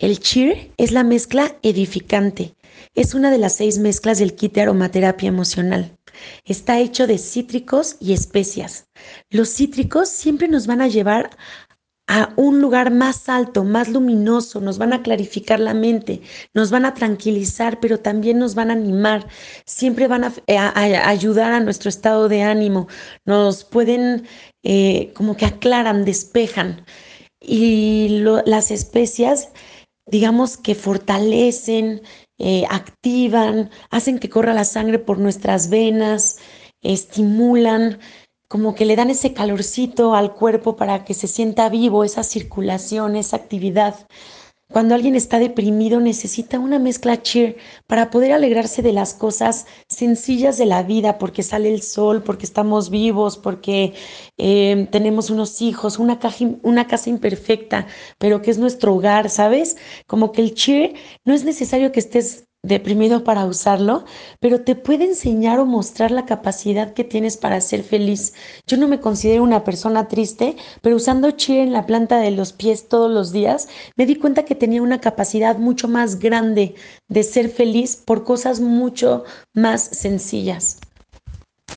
El cheer es la mezcla edificante. Es una de las seis mezclas del kit de aromaterapia emocional. Está hecho de cítricos y especias. Los cítricos siempre nos van a llevar a un lugar más alto, más luminoso, nos van a clarificar la mente, nos van a tranquilizar, pero también nos van a animar, siempre van a, eh, ayudar a nuestro estado de ánimo, nos pueden eh, como que aclaran, despejan. Y las especias, digamos que fortalecen, eh, activan, hacen que corra la sangre por nuestras venas, estimulan como que le dan ese calorcito al cuerpo para que se sienta vivo, esa circulación, esa actividad. Cuando alguien está deprimido necesita una mezcla cheer para poder alegrarse de las cosas sencillas de la vida, porque sale el sol, porque estamos vivos, porque eh, tenemos unos hijos, una casa imperfecta, pero que es nuestro hogar, ¿sabes? Como que el cheer no es necesario que estés deprimido para usarlo, pero te puede enseñar o mostrar la capacidad que tienes para ser feliz. Yo no me considero una persona triste, pero usando cheer en la planta de los pies todos los días, me di cuenta que tenía una capacidad mucho más grande de ser feliz por cosas mucho más sencillas.